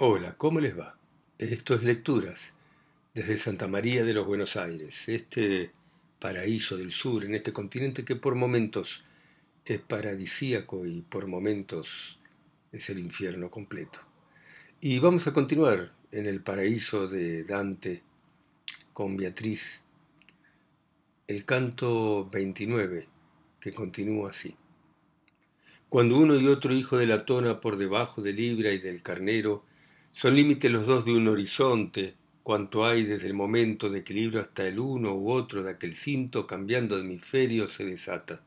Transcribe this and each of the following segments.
Hola, ¿cómo les va? Esto es Lecturas desde Santa María de los Buenos Aires, este paraíso del sur, en este continente que por momentos es paradisíaco y por momentos es el infierno completo. Y vamos a continuar en el paraíso de Dante con Beatriz, el canto 29, que continúa así. Cuando uno y otro hijo de la tona por debajo de Libra y del carnero son límites los dos de un horizonte, cuanto hay desde el momento de equilibrio hasta el uno u otro de aquel cinto cambiando hemisferio se desata.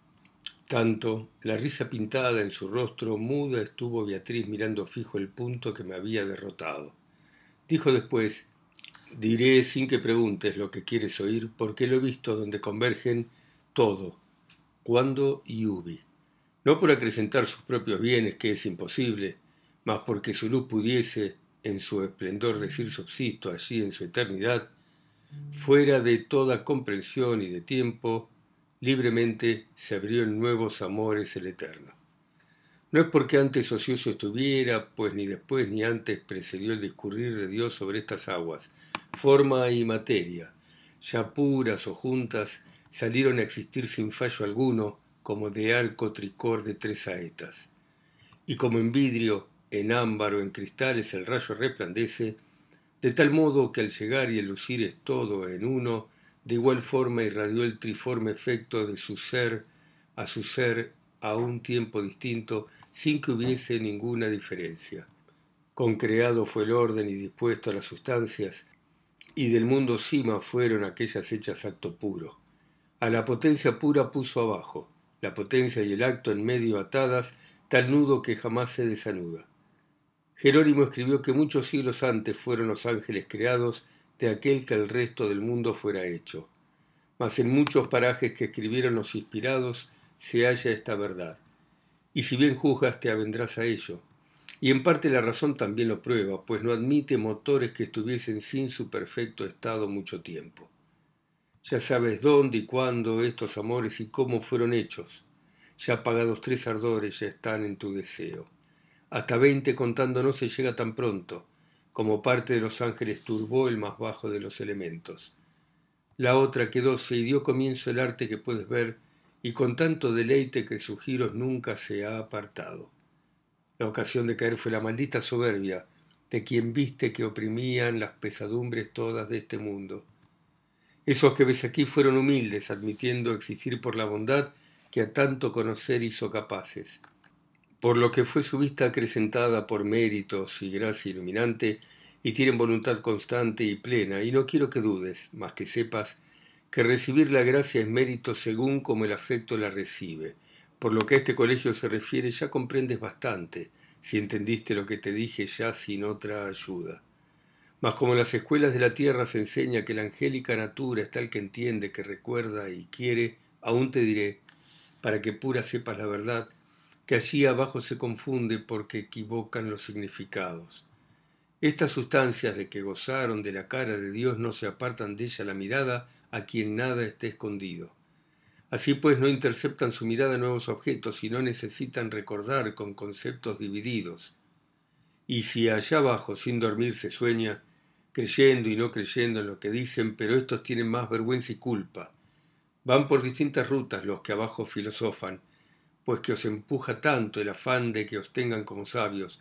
Tanto, la risa pintada en su rostro muda estuvo Beatriz mirando fijo el punto que me había derrotado. Dijo después, diré sin que preguntes lo que quieres oír, porque lo he visto donde convergen todo, cuando y ubi. No por acrecentar sus propios bienes, que es imposible, mas porque su luz pudiese, en su esplendor decir subsisto allí en su eternidad, fuera de toda comprensión y de tiempo, libremente se abrió en nuevos amores el eterno. No es porque antes ocioso estuviera, pues ni después ni antes precedió el discurrir de Dios sobre estas aguas, forma y materia, ya puras o juntas, salieron a existir sin fallo alguno, como de arco tricor de tres saetas. Y como en vidrio, en ámbar o en cristales el rayo resplandece, de tal modo que al llegar y el lucir es todo en uno, de igual forma irradió el triforme efecto de su ser a su ser a un tiempo distinto, sin que hubiese ninguna diferencia. Concreado fue el orden y dispuesto a las sustancias, y del mundo cima fueron aquellas hechas acto puro. A la potencia pura puso abajo, la potencia y el acto en medio atadas, tal nudo que jamás se desanuda. Jerónimo escribió que muchos siglos antes fueron los ángeles creados de aquel que el resto del mundo fuera hecho. Mas en muchos parajes que escribieron los inspirados se halla esta verdad. Y si bien juzgas, te avendrás a ello. Y en parte la razón también lo prueba, pues no admite motores que estuviesen sin su perfecto estado mucho tiempo. Ya sabes dónde y cuándo estos amores y cómo fueron hechos. Ya apagados tres ardores ya están en tu deseo. Hasta veinte contando no se llega tan pronto, como parte de los ángeles turbó el más bajo de los elementos. La otra quedó y dio comienzo el arte que puedes ver, y con tanto deleite que sus giros nunca se ha apartado. La ocasión de caer fue la maldita soberbia de quien viste que oprimían las pesadumbres todas de este mundo. Esos que ves aquí fueron humildes, admitiendo existir por la bondad que a tanto conocer hizo capaces por lo que fue su vista acrecentada por méritos y gracia iluminante, y tienen voluntad constante y plena, y no quiero que dudes, más que sepas, que recibir la gracia es mérito según como el afecto la recibe. Por lo que a este colegio se refiere ya comprendes bastante, si entendiste lo que te dije ya sin otra ayuda. Mas como en las escuelas de la tierra se enseña que la angélica natura es tal que entiende, que recuerda y quiere, aún te diré, para que pura sepas la verdad, que allí abajo se confunde porque equivocan los significados. Estas sustancias de que gozaron de la cara de Dios no se apartan de ella la mirada a quien nada esté escondido. Así pues no interceptan su mirada nuevos objetos y no necesitan recordar con conceptos divididos. Y si allá abajo sin dormir se sueña, creyendo y no creyendo en lo que dicen, pero estos tienen más vergüenza y culpa. Van por distintas rutas los que abajo filosofan, pues que os empuja tanto el afán de que os tengan como sabios,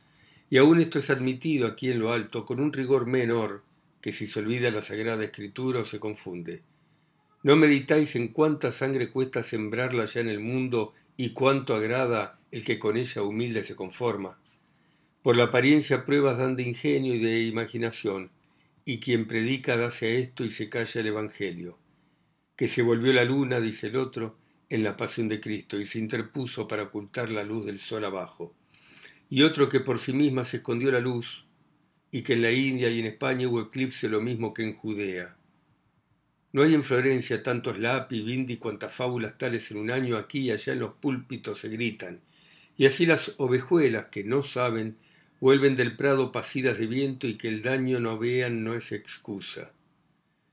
y aun esto es admitido aquí en lo alto con un rigor menor que si se olvida la Sagrada Escritura o se confunde. ¿No meditáis en cuánta sangre cuesta sembrarla ya en el mundo y cuánto agrada el que con ella humilde se conforma? Por la apariencia pruebas dan de ingenio y de imaginación, y quien predica dase a esto y se calla el Evangelio. Que se volvió la luna, dice el otro, en la pasión de Cristo y se interpuso para ocultar la luz del sol abajo. Y otro que por sí misma se escondió la luz y que en la India y en España hubo eclipse lo mismo que en Judea. No hay en Florencia tantos lápiz, bindi cuantas fábulas tales en un año aquí y allá en los púlpitos se gritan. Y así las ovejuelas que no saben vuelven del prado pasidas de viento y que el daño no vean no es excusa.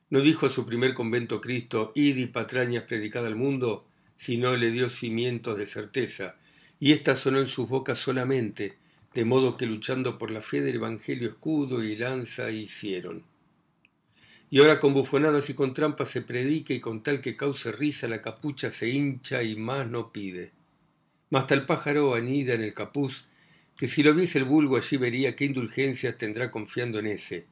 ¿No dijo a su primer convento Cristo, id y patrañas predicada al mundo? Sino le dio cimientos de certeza, y ésta sonó en sus bocas solamente, de modo que luchando por la fe del Evangelio escudo y lanza hicieron. Y ahora con bufonadas y con trampas se predica y con tal que cause risa la capucha se hincha y más no pide. Mas tal pájaro anida en el capuz, que si lo viese el vulgo allí vería qué indulgencias tendrá confiando en ese,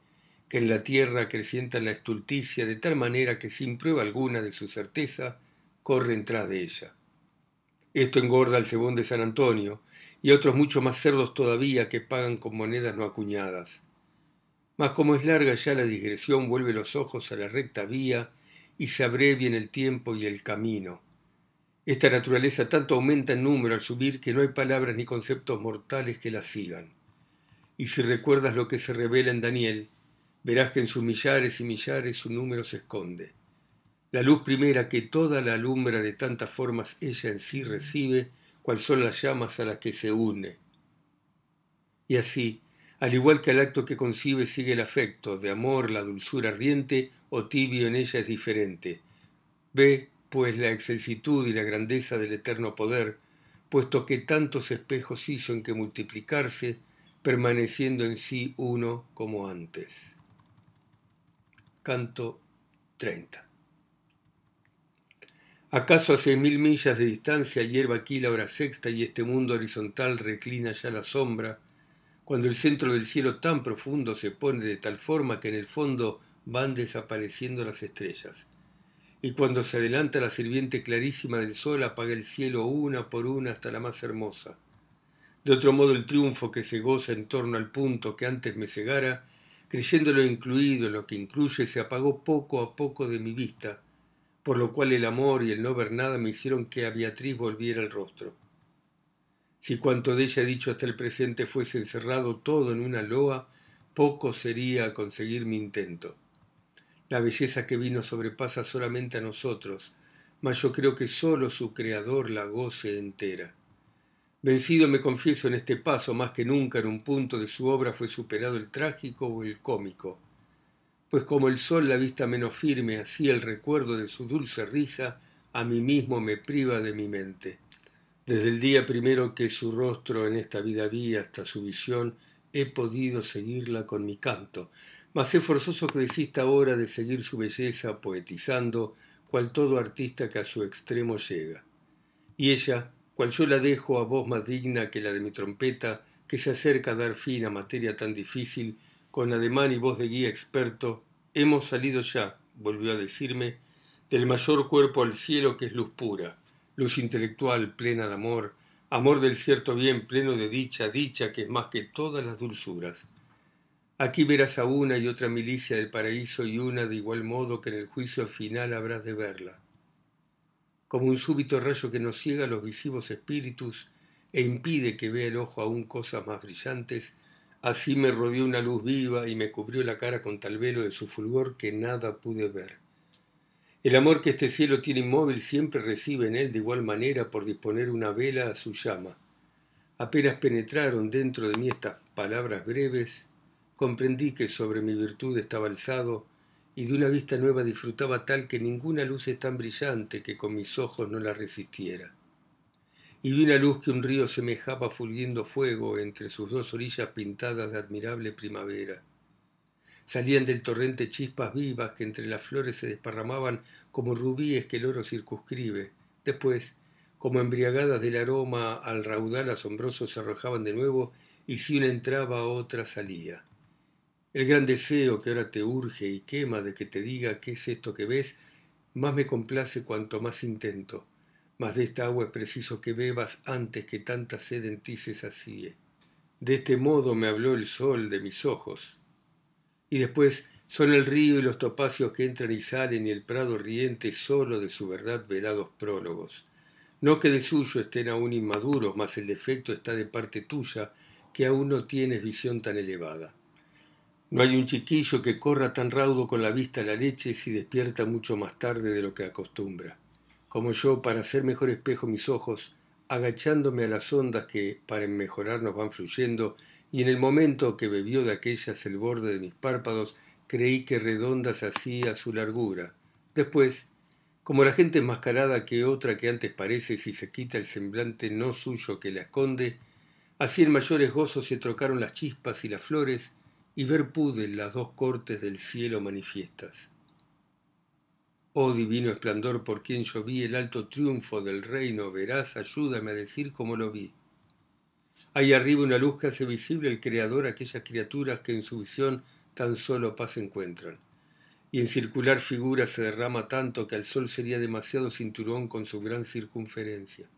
que en la tierra acrecienta la estulticia de tal manera que sin prueba alguna de su certeza corre tras de ella. Esto engorda al cebón de San Antonio y otros mucho más cerdos todavía que pagan con monedas no acuñadas. Mas como es larga ya la digresión, vuelve los ojos a la recta vía y se abrevia en el tiempo y el camino. Esta naturaleza tanto aumenta en número al subir que no hay palabras ni conceptos mortales que la sigan. Y si recuerdas lo que se revela en Daniel, verás que en sus millares y millares su número se esconde. La luz primera que toda la alumbra de tantas formas ella en sí recibe, cual son las llamas a las que se une. Y así, al igual que al acto que concibe sigue el afecto, de amor la dulzura ardiente o tibio en ella es diferente. Ve, pues, la excelsitud y la grandeza del eterno poder, puesto que tantos espejos hizo en que multiplicarse, permaneciendo en sí uno como antes. Canto 30. ¿Acaso a seis mil millas de distancia hierba aquí la hora sexta y este mundo horizontal reclina ya la sombra, cuando el centro del cielo tan profundo se pone de tal forma que en el fondo van desapareciendo las estrellas. Y cuando se adelanta la sirviente clarísima del sol apaga el cielo una por una hasta la más hermosa. De otro modo el triunfo que se goza en torno al punto que antes me cegara, creyéndolo incluido en lo que incluye, se apagó poco a poco de mi vista, por lo cual el amor y el no ver nada me hicieron que a Beatriz volviera el rostro. Si cuanto de ella dicho hasta el presente fuese encerrado todo en una loa, poco sería conseguir mi intento. La belleza que vino sobrepasa solamente a nosotros, mas yo creo que sólo su creador la goce entera. Vencido me confieso en este paso, más que nunca en un punto de su obra fue superado el trágico o el cómico, pues como el sol la vista menos firme, así el recuerdo de su dulce risa a mí mismo me priva de mi mente. Desde el día primero que su rostro en esta vida vi hasta su visión, he podido seguirla con mi canto, mas es forzoso que desista ahora de seguir su belleza poetizando, cual todo artista que a su extremo llega. Y ella, cual yo la dejo a voz más digna que la de mi trompeta, que se acerca a dar fin a materia tan difícil, con ademán y voz de guía experto, hemos salido ya, volvió a decirme, del mayor cuerpo al cielo que es luz pura, luz intelectual plena de amor, amor del cierto bien pleno de dicha, dicha que es más que todas las dulzuras. Aquí verás a una y otra milicia del paraíso y una de igual modo que en el juicio final habrás de verla. Como un súbito rayo que nos ciega los visivos espíritus e impide que vea el ojo aún cosas más brillantes, así me rodeó una luz viva y me cubrió la cara con tal velo de su fulgor que nada pude ver. El amor que este cielo tiene inmóvil siempre recibe en él de igual manera por disponer una vela a su llama. Apenas penetraron dentro de mí estas palabras breves, comprendí que sobre mi virtud estaba alzado y de una vista nueva disfrutaba tal que ninguna luz es tan brillante que con mis ojos no la resistiera. Y vi una luz que un río semejaba fulgiendo fuego entre sus dos orillas pintadas de admirable primavera. Salían del torrente chispas vivas que entre las flores se desparramaban como rubíes que el oro circunscribe. Después, como embriagadas del aroma al raudal asombroso, se arrojaban de nuevo y si una entraba, otra salía. El gran deseo que ahora te urge y quema de que te diga qué es esto que ves, más me complace cuanto más intento. Mas de esta agua es preciso que bebas antes que tanta sed en ti se. De este modo me habló el sol de mis ojos, y después son el río y los topacios que entran y salen y el prado riente solo de su verdad velados prólogos. No que de suyo estén aún inmaduros, mas el defecto está de parte tuya, que aún no tienes visión tan elevada. No hay un chiquillo que corra tan raudo con la vista a la leche si despierta mucho más tarde de lo que acostumbra. Como yo, para hacer mejor espejo mis ojos, agachándome a las ondas que, para mejorarnos van fluyendo, y en el momento que bebió de aquellas el borde de mis párpados, creí que redondas hacía su largura. Después, como la gente enmascarada que otra que antes parece si se quita el semblante no suyo que la esconde, Así en mayores gozos se trocaron las chispas y las flores, y ver pude las dos cortes del cielo manifiestas. Oh divino esplendor por quien yo vi el alto triunfo del reino, verás, ayúdame a decir cómo lo vi. Hay arriba una luz que hace visible el Creador a aquellas criaturas que en su visión tan solo paz encuentran. Y en circular figura se derrama tanto que al sol sería demasiado cinturón con su gran circunferencia.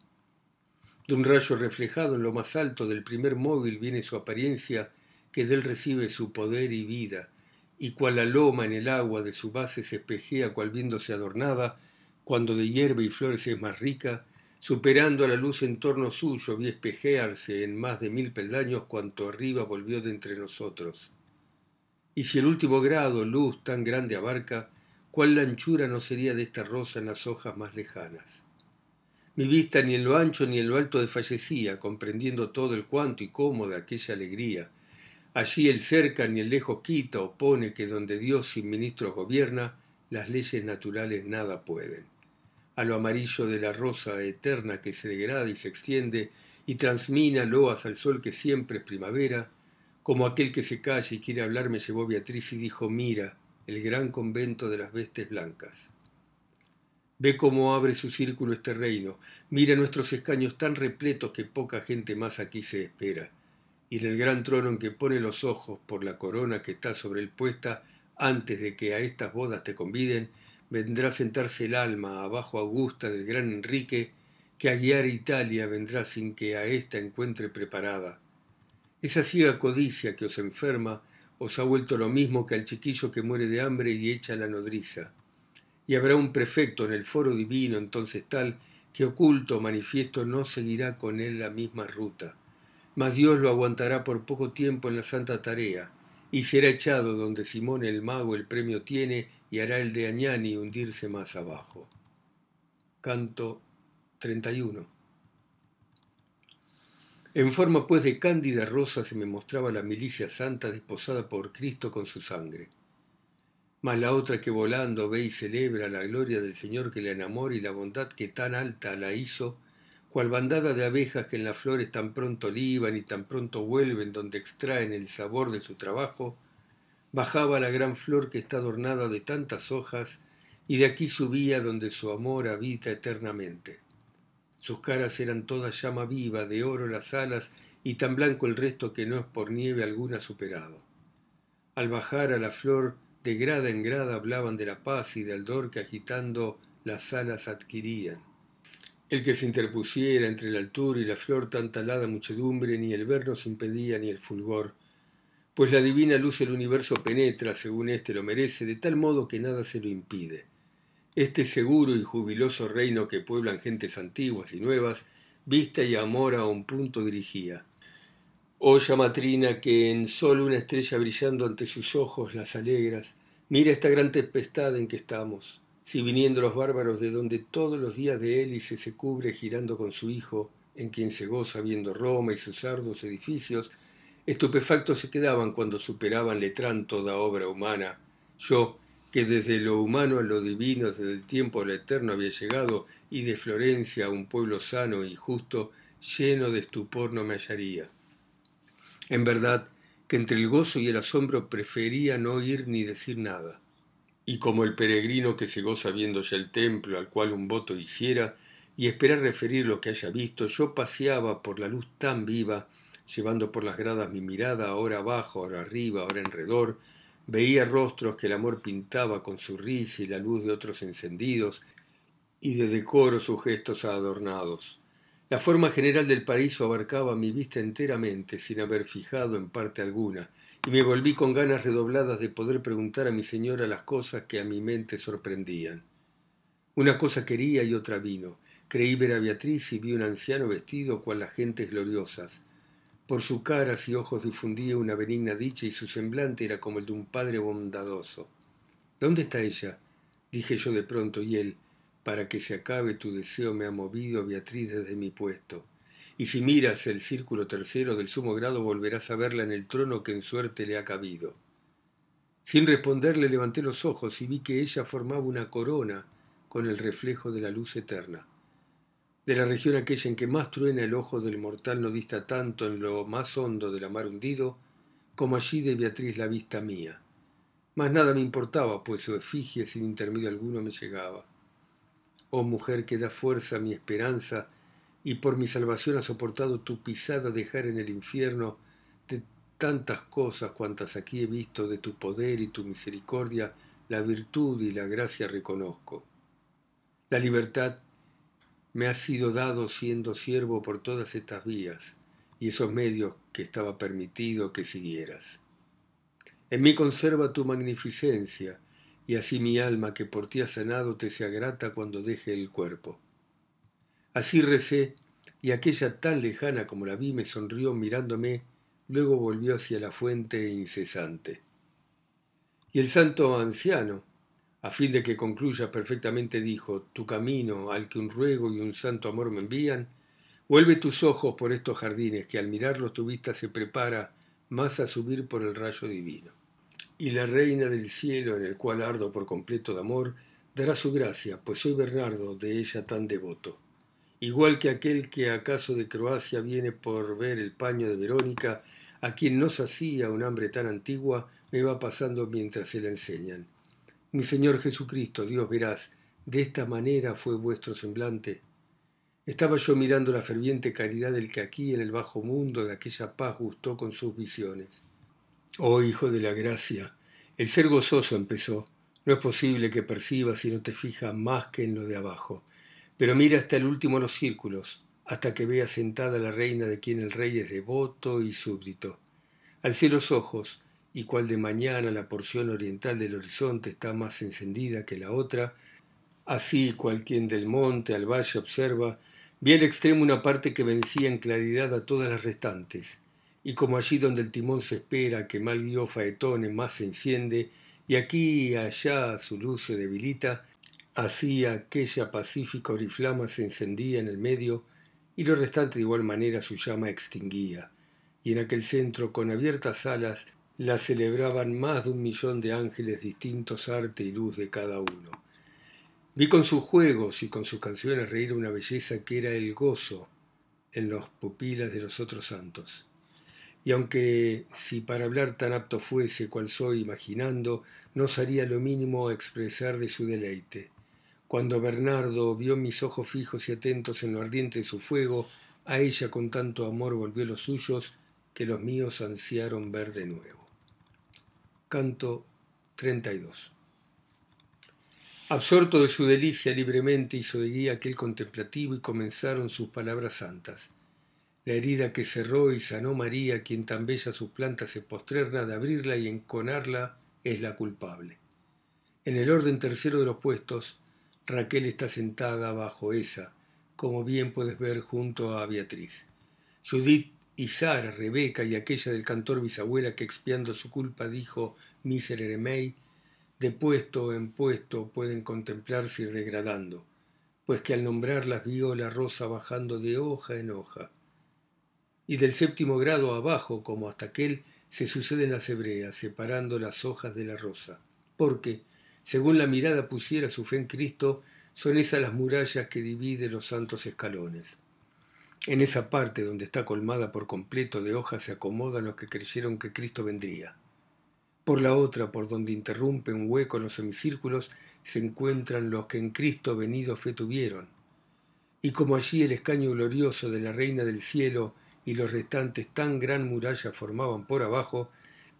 De un rayo reflejado en lo más alto del primer móvil viene su apariencia, que de él recibe su poder y vida, y cual la loma en el agua de su base se espejea cual viéndose adornada, cuando de hierba y flores es más rica, superando a la luz en torno suyo vi espejearse en más de mil peldaños cuanto arriba volvió de entre nosotros. Y si el último grado luz tan grande abarca, cuál la anchura no sería de esta rosa en las hojas más lejanas. Mi vista ni en lo ancho ni en lo alto desfallecía, comprendiendo todo el cuanto y cómo de aquella alegría, Allí el cerca ni el lejos quita o pone que donde Dios sin ministros gobierna, las leyes naturales nada pueden. A lo amarillo de la rosa eterna que se degrada y se extiende y transmina loas al sol que siempre es primavera, como aquel que se calla y quiere hablar me llevó Beatriz y dijo, mira, el gran convento de las vestes blancas. Ve cómo abre su círculo este reino, mira nuestros escaños tan repletos que poca gente más aquí se espera y en el gran trono en que pone los ojos por la corona que está sobre él puesta, antes de que a estas bodas te conviden, vendrá a sentarse el alma abajo augusta del gran Enrique, que a guiar Italia vendrá sin que a ésta encuentre preparada. Esa ciega codicia que os enferma os ha vuelto lo mismo que al chiquillo que muere de hambre y echa la nodriza. Y habrá un prefecto en el foro divino entonces tal que oculto manifiesto no seguirá con él la misma ruta mas Dios lo aguantará por poco tiempo en la santa tarea, y será echado donde Simón el mago el premio tiene y hará el de Añani hundirse más abajo. Canto 31. En forma pues de cándida rosa se me mostraba la milicia santa desposada por Cristo con su sangre. Mas la otra que volando ve y celebra la gloria del Señor que la enamora y la bondad que tan alta la hizo, cual bandada de abejas que en las flores tan pronto liban y tan pronto vuelven donde extraen el sabor de su trabajo, bajaba la gran flor que está adornada de tantas hojas y de aquí subía donde su amor habita eternamente. Sus caras eran todas llama viva, de oro las alas y tan blanco el resto que no es por nieve alguna superado. Al bajar a la flor, de grada en grada hablaban de la paz y del dor que agitando las alas adquirían. El que se interpusiera entre la altura y la flor tan talada muchedumbre, ni el ver nos impedía ni el fulgor, pues la divina luz del universo penetra, según éste lo merece, de tal modo que nada se lo impide. Este seguro y jubiloso reino que pueblan gentes antiguas y nuevas, vista y amor a un punto dirigía. Oh llamatrina que en solo una estrella brillando ante sus ojos las alegras, mira esta gran tempestad en que estamos si viniendo los bárbaros de donde todos los días de hélice se cubre girando con su hijo, en quien se goza viendo Roma y sus arduos edificios, estupefactos se quedaban cuando superaban letrán toda obra humana. Yo, que desde lo humano a lo divino, desde el tiempo a lo eterno había llegado, y de Florencia a un pueblo sano y justo, lleno de estupor no me hallaría. En verdad, que entre el gozo y el asombro prefería no oír ni decir nada y como el peregrino que se goza viendo ya el templo al cual un voto hiciera, y esperar referir lo que haya visto, yo paseaba por la luz tan viva, llevando por las gradas mi mirada, ahora abajo, ahora arriba, ahora enredor, veía rostros que el amor pintaba con su risa y la luz de otros encendidos, y de decoro sus gestos adornados. La forma general del paraíso abarcaba mi vista enteramente, sin haber fijado en parte alguna, y me volví con ganas redobladas de poder preguntar a mi señora las cosas que a mi mente sorprendían. Una cosa quería y otra vino. Creí ver a Beatriz y vi un anciano vestido cual las gentes gloriosas. Por su caras y ojos difundía una benigna dicha y su semblante era como el de un padre bondadoso. ¿Dónde está ella? dije yo de pronto, y él, para que se acabe tu deseo me ha movido Beatriz desde mi puesto y si miras el círculo tercero del sumo grado volverás a verla en el trono que en suerte le ha cabido. Sin responderle levanté los ojos y vi que ella formaba una corona con el reflejo de la luz eterna. de la región aquella en que más truena el ojo del mortal no dista tanto en lo más hondo del mar hundido, como allí de Beatriz la vista mía. Mas nada me importaba, pues su efigie sin intermedio alguno me llegaba. Oh mujer que da fuerza a mi esperanza, y por mi salvación ha soportado tu pisada dejar en el infierno de tantas cosas cuantas aquí he visto de tu poder y tu misericordia, la virtud y la gracia reconozco. La libertad me ha sido dado siendo siervo por todas estas vías y esos medios que estaba permitido que siguieras. En mí conserva tu magnificencia, y así mi alma que por ti ha sanado te sea grata cuando deje el cuerpo. Así recé, y aquella tan lejana como la vi me sonrió mirándome, luego volvió hacia la fuente incesante. Y el santo anciano, a fin de que concluya perfectamente, dijo, tu camino al que un ruego y un santo amor me envían, vuelve tus ojos por estos jardines, que al mirarlos tu vista se prepara más a subir por el rayo divino. Y la reina del cielo, en el cual ardo por completo de amor, dará su gracia, pues soy Bernardo, de ella tan devoto. Igual que aquel que acaso de Croacia viene por ver el paño de Verónica, a quien no sacía un hambre tan antigua, me va pasando mientras se la enseñan. Mi Señor Jesucristo, Dios verás, de esta manera fue vuestro semblante. Estaba yo mirando la ferviente caridad del que aquí en el bajo mundo de aquella paz gustó con sus visiones. Oh Hijo de la Gracia, el ser gozoso empezó. No es posible que percibas si no te fijas más que en lo de abajo. Pero mira hasta el último los círculos, hasta que veas sentada la reina de quien el rey es devoto y súbdito. Alcé los ojos, y cual de mañana la porción oriental del horizonte está más encendida que la otra, así cual quien del monte al valle observa, vi al extremo una parte que vencía en claridad a todas las restantes, y como allí donde el timón se espera que mal guió faetone más se enciende, y aquí y allá su luz se debilita, así aquella pacífica oriflama se encendía en el medio, y lo restante de igual manera su llama extinguía, y en aquel centro con abiertas alas la celebraban más de un millón de ángeles distintos arte y luz de cada uno. Vi con sus juegos y con sus canciones reír una belleza que era el gozo en los pupilas de los otros santos. Y aunque si para hablar tan apto fuese cual soy imaginando, no sería lo mínimo expresar de su deleite. Cuando Bernardo vio mis ojos fijos y atentos en lo ardiente de su fuego, a ella con tanto amor volvió los suyos que los míos ansiaron ver de nuevo. Canto 32. Absorto de su delicia libremente hizo de guía aquel contemplativo y comenzaron sus palabras santas. La herida que cerró y sanó María, quien tan bella sus plantas se posterna de abrirla y enconarla, es la culpable. En el orden tercero de los puestos, Raquel está sentada bajo esa, como bien puedes ver junto a Beatriz. Judith y Sara, Rebeca y aquella del cantor bisabuela que expiando su culpa dijo miserere mei, de puesto en puesto pueden contemplarse ir degradando, pues que al nombrarlas vio la rosa bajando de hoja en hoja. Y del séptimo grado abajo, como hasta aquel, se suceden las hebreas, separando las hojas de la rosa, porque, según la mirada pusiera su fe en Cristo, son esas las murallas que dividen los santos escalones. En esa parte donde está colmada por completo de hojas se acomodan los que creyeron que Cristo vendría. Por la otra, por donde interrumpe un hueco los semicírculos, se encuentran los que en Cristo venido fe tuvieron. Y como allí el escaño glorioso de la Reina del Cielo y los restantes tan gran muralla formaban por abajo,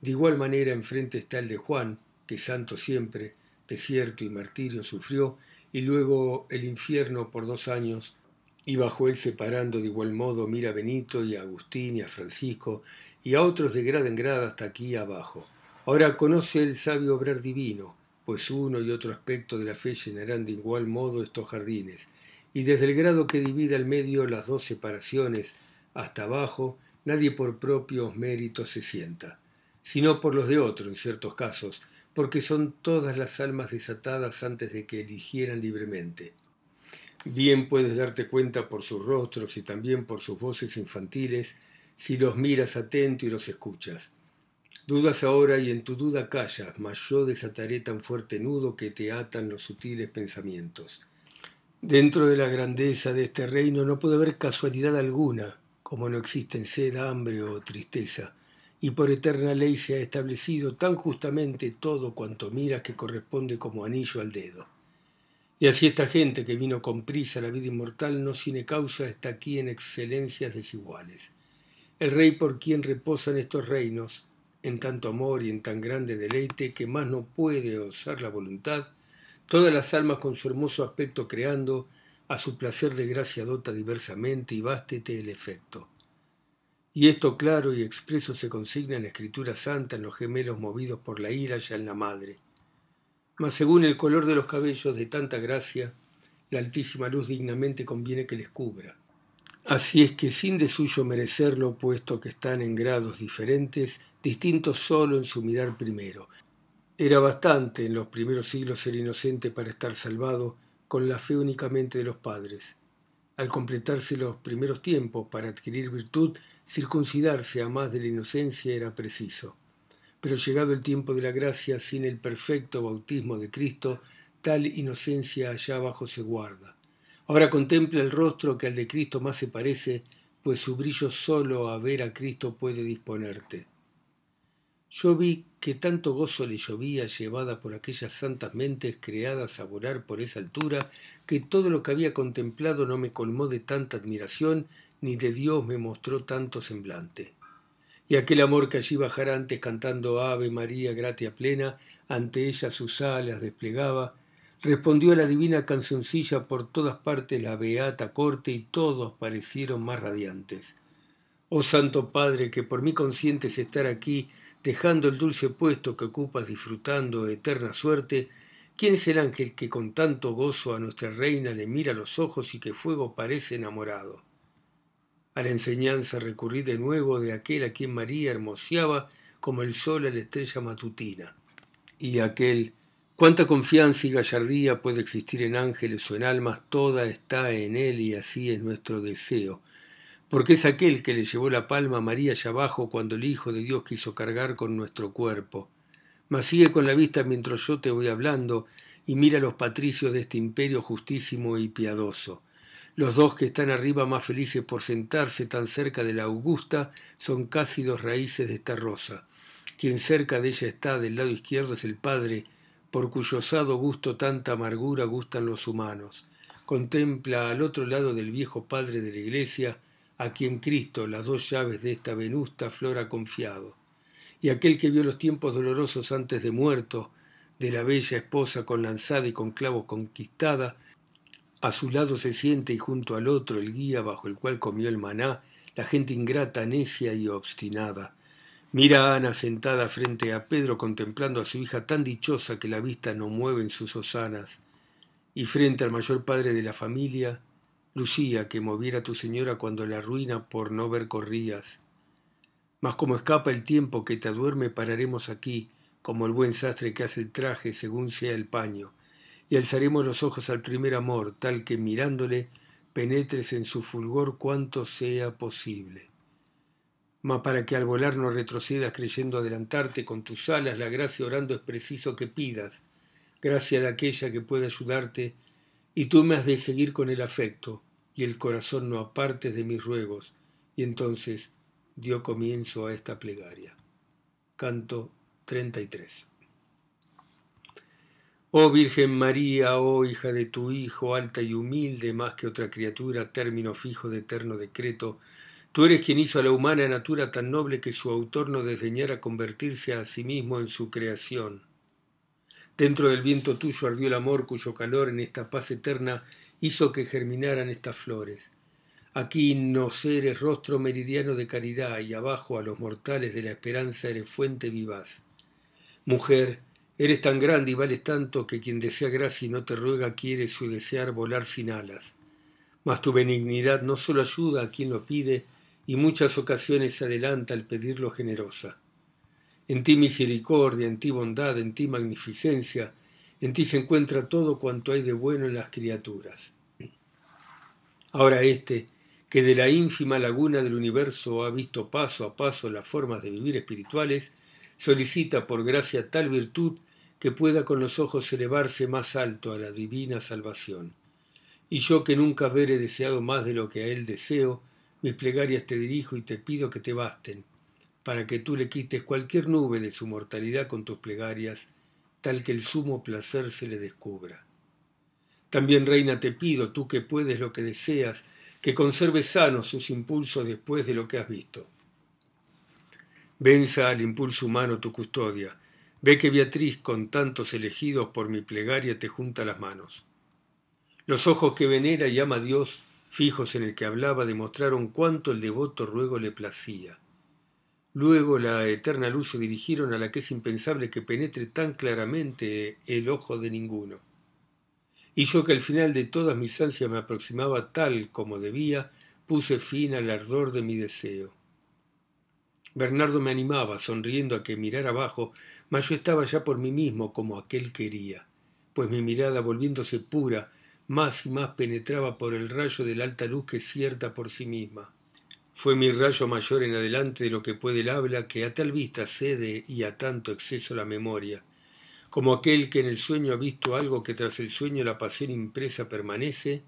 de igual manera enfrente está el de Juan, que santo siempre, desierto y martirio sufrió, y luego el infierno por dos años, y bajo él separando de igual modo mira a Benito y a Agustín y a Francisco y a otros de grada en grada hasta aquí abajo. Ahora conoce el sabio obrar divino, pues uno y otro aspecto de la fe llenarán de igual modo estos jardines, y desde el grado que divide al medio las dos separaciones hasta abajo, nadie por propios méritos se sienta, sino por los de otro en ciertos casos, porque son todas las almas desatadas antes de que eligieran libremente. Bien puedes darte cuenta por sus rostros y también por sus voces infantiles si los miras atento y los escuchas. Dudas ahora y en tu duda callas, mas yo desataré tan fuerte nudo que te atan los sutiles pensamientos. Dentro de la grandeza de este reino no puede haber casualidad alguna, como no existen sed, hambre o tristeza, y por eterna ley se ha establecido tan justamente todo cuanto miras que corresponde como anillo al dedo. Y así esta gente que vino con prisa a la vida inmortal no sin causa está aquí en excelencias desiguales. El rey por quien reposan estos reinos, en tanto amor y en tan grande deleite que más no puede osar la voluntad, todas las almas con su hermoso aspecto creando, a su placer de gracia dota diversamente y bástete el efecto. Y esto claro y expreso se consigna en la escritura santa en los gemelos movidos por la ira ya en la madre. Mas según el color de los cabellos de tanta gracia, la altísima luz dignamente conviene que les cubra. Así es que sin de suyo merecerlo, puesto que están en grados diferentes, distintos solo en su mirar primero, era bastante en los primeros siglos ser inocente para estar salvado con la fe únicamente de los padres. Al completarse los primeros tiempos para adquirir virtud, circuncidarse a más de la inocencia era preciso. Pero llegado el tiempo de la gracia, sin el perfecto bautismo de Cristo, tal inocencia allá abajo se guarda. Ahora contempla el rostro que al de Cristo más se parece, pues su brillo solo a ver a Cristo puede disponerte. Yo vi que tanto gozo le llovía llevada por aquellas santas mentes creadas a volar por esa altura, que todo lo que había contemplado no me colmó de tanta admiración, ni de Dios me mostró tanto semblante. Y aquel amor que allí bajara antes cantando Ave María gratia plena, ante ella sus alas desplegaba, respondió a la divina cancioncilla por todas partes la beata corte y todos parecieron más radiantes. Oh Santo Padre, que por mí consientes estar aquí, dejando el dulce puesto que ocupas disfrutando eterna suerte, ¿quién es el ángel que con tanto gozo a nuestra reina le mira los ojos y que fuego parece enamorado? A la enseñanza recurrí de nuevo de aquel a quien María hermoseaba como el sol a la estrella matutina. Y aquel, cuánta confianza y gallardía puede existir en ángeles o en almas, toda está en él y así es nuestro deseo porque es aquel que le llevó la palma a María allá abajo cuando el Hijo de Dios quiso cargar con nuestro cuerpo. Mas sigue con la vista mientras yo te voy hablando y mira los patricios de este imperio justísimo y piadoso. Los dos que están arriba más felices por sentarse tan cerca de la Augusta son casi dos raíces de esta rosa. Quien cerca de ella está del lado izquierdo es el Padre, por cuyo osado gusto tanta amargura gustan los humanos. Contempla al otro lado del viejo Padre de la Iglesia, a quien Cristo las dos llaves de esta venusta flor ha confiado, y aquel que vio los tiempos dolorosos antes de muerto, de la bella esposa con lanzada y con clavos conquistada, a su lado se siente y junto al otro el guía bajo el cual comió el maná, la gente ingrata, necia y obstinada. Mira a Ana sentada frente a Pedro contemplando a su hija tan dichosa que la vista no mueve en sus osanas, y frente al mayor padre de la familia, Lucía, que moviera tu señora cuando la ruina por no ver corrías. Mas como escapa el tiempo que te duerme, pararemos aquí, como el buen sastre que hace el traje según sea el paño, y alzaremos los ojos al primer amor, tal que mirándole penetres en su fulgor cuanto sea posible. Mas para que al volar no retrocedas creyendo adelantarte con tus alas, la gracia orando es preciso que pidas, gracia de aquella que puede ayudarte, y tú me has de seguir con el afecto, y el corazón no apartes de mis ruegos. Y entonces dio comienzo a esta plegaria. Canto 33. Oh Virgen María, oh hija de tu Hijo, alta y humilde, más que otra criatura, término fijo de eterno decreto, tú eres quien hizo a la humana natura tan noble que su autor no desdeñara convertirse a sí mismo en su creación. Dentro del viento tuyo ardió el amor cuyo calor en esta paz eterna hizo que germinaran estas flores. Aquí no eres rostro meridiano de caridad y abajo a los mortales de la esperanza eres fuente vivaz. Mujer, eres tan grande y vales tanto que quien desea gracia y no te ruega quiere su desear volar sin alas. Mas tu benignidad no solo ayuda a quien lo pide, y muchas ocasiones adelanta al pedirlo generosa. En ti misericordia, en ti bondad, en ti magnificencia, en ti se encuentra todo cuanto hay de bueno en las criaturas. Ahora éste, que de la ínfima laguna del universo ha visto paso a paso las formas de vivir espirituales, solicita por gracia tal virtud que pueda con los ojos elevarse más alto a la divina salvación. Y yo que nunca haberé deseado más de lo que a él deseo, mis plegarias te dirijo y te pido que te basten, para que tú le quites cualquier nube de su mortalidad con tus plegarias, tal que el sumo placer se le descubra. También, reina, te pido, tú que puedes lo que deseas, que conserves sanos sus impulsos después de lo que has visto. Venza al impulso humano tu custodia. Ve que Beatriz, con tantos elegidos por mi plegaria, te junta las manos. Los ojos que venera y ama a Dios, fijos en el que hablaba, demostraron cuánto el devoto ruego le placía. Luego la eterna luz se dirigieron a la que es impensable que penetre tan claramente el ojo de ninguno. Y yo que al final de todas mis ansias me aproximaba tal como debía, puse fin al ardor de mi deseo. Bernardo me animaba, sonriendo a que mirara abajo, mas yo estaba ya por mí mismo como aquel quería, pues mi mirada, volviéndose pura, más y más penetraba por el rayo de la alta luz que cierta por sí misma. Fue mi rayo mayor en adelante de lo que puede el habla, que a tal vista cede y a tanto exceso la memoria, como aquel que en el sueño ha visto algo que tras el sueño la pasión impresa permanece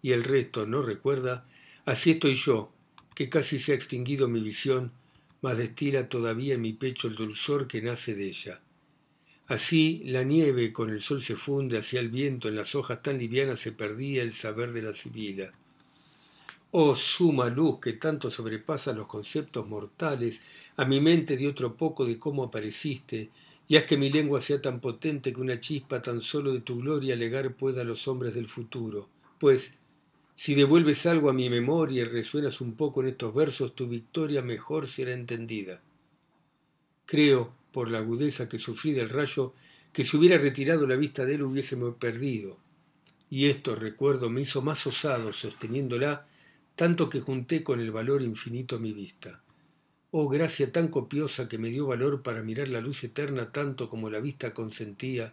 y el resto no recuerda, así estoy yo, que casi se ha extinguido mi visión, mas destila todavía en mi pecho el dulzor que nace de ella. Así la nieve con el sol se funde, hacia el viento en las hojas tan livianas se perdía el saber de la sibila. Oh suma luz que tanto sobrepasa los conceptos mortales, a mi mente de otro poco de cómo apareciste, y haz que mi lengua sea tan potente que una chispa tan solo de tu gloria legar pueda a los hombres del futuro. Pues, si devuelves algo a mi memoria y resuenas un poco en estos versos, tu victoria mejor será entendida. Creo, por la agudeza que sufrí del rayo, que si hubiera retirado la vista de él hubiésemos perdido. Y esto, recuerdo, me hizo más osado, sosteniéndola, tanto que junté con el valor infinito mi vista. Oh gracia tan copiosa que me dio valor para mirar la luz eterna tanto como la vista consentía,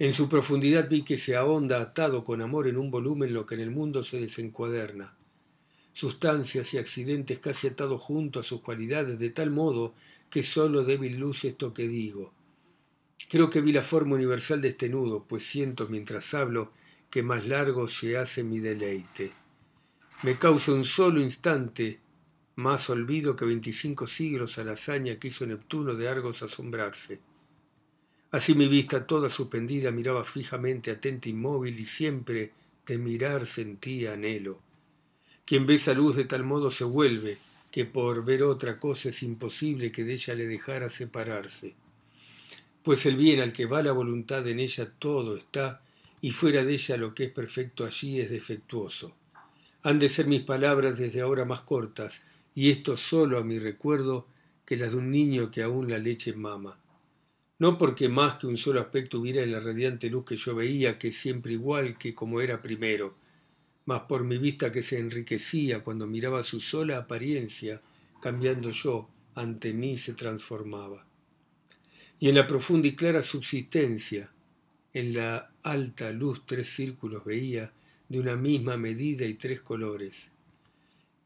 en su profundidad vi que se ahonda atado con amor en un volumen lo que en el mundo se desencuaderna. Sustancias y accidentes casi atados junto a sus cualidades, de tal modo que sólo débil luz esto que digo. Creo que vi la forma universal de este nudo, pues siento mientras hablo que más largo se hace mi deleite. Me causa un solo instante más olvido que veinticinco siglos a la hazaña que hizo Neptuno de Argos asombrarse. Así mi vista toda suspendida miraba fijamente, atenta, inmóvil, y siempre de mirar sentía anhelo. Quien ve esa luz de tal modo se vuelve, que por ver otra cosa es imposible que de ella le dejara separarse. Pues el bien al que va la voluntad en ella todo está, y fuera de ella lo que es perfecto allí es defectuoso. Han de ser mis palabras desde ahora más cortas, y esto solo a mi recuerdo que las de un niño que aún la leche mama no porque más que un solo aspecto hubiera en la radiante luz que yo veía, que siempre igual que como era primero, mas por mi vista que se enriquecía cuando miraba su sola apariencia, cambiando yo, ante mí se transformaba. Y en la profunda y clara subsistencia, en la alta luz tres círculos veía, de una misma medida y tres colores.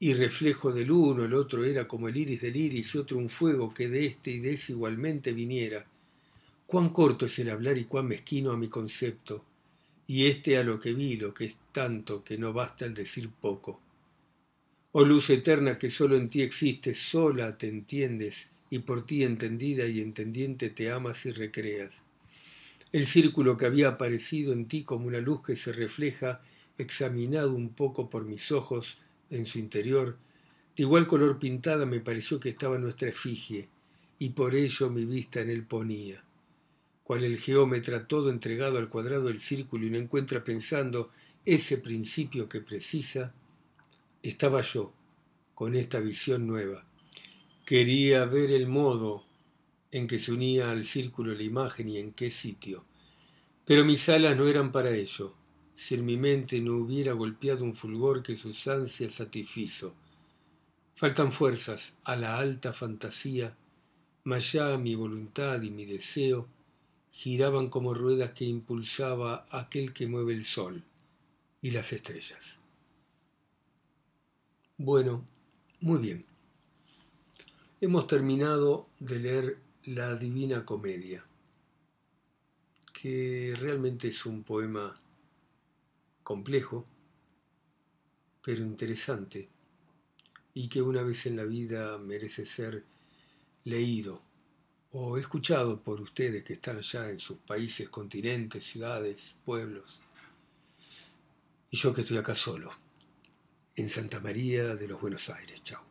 Y reflejo del uno, el otro era como el iris del iris y otro un fuego que de este y de ese igualmente viniera, Cuán corto es el hablar y cuán mezquino a mi concepto, y este a lo que vi, lo que es tanto que no basta el decir poco. Oh luz eterna que solo en ti existes, sola te entiendes, y por ti entendida y entendiente te amas y recreas. El círculo que había aparecido en ti como una luz que se refleja, examinado un poco por mis ojos en su interior, de igual color pintada me pareció que estaba nuestra efigie, y por ello mi vista en él ponía cual el geómetra todo entregado al cuadrado del círculo y no encuentra pensando ese principio que precisa, estaba yo con esta visión nueva. Quería ver el modo en que se unía al círculo la imagen y en qué sitio. Pero mis alas no eran para ello, si en mi mente no hubiera golpeado un fulgor que sus ansias satisfizo. Faltan fuerzas a la alta fantasía, mas ya mi voluntad y mi deseo giraban como ruedas que impulsaba aquel que mueve el sol y las estrellas. Bueno, muy bien. Hemos terminado de leer la Divina Comedia, que realmente es un poema complejo, pero interesante, y que una vez en la vida merece ser leído o escuchado por ustedes que están allá en sus países, continentes, ciudades, pueblos, y yo que estoy acá solo, en Santa María de los Buenos Aires. Chao.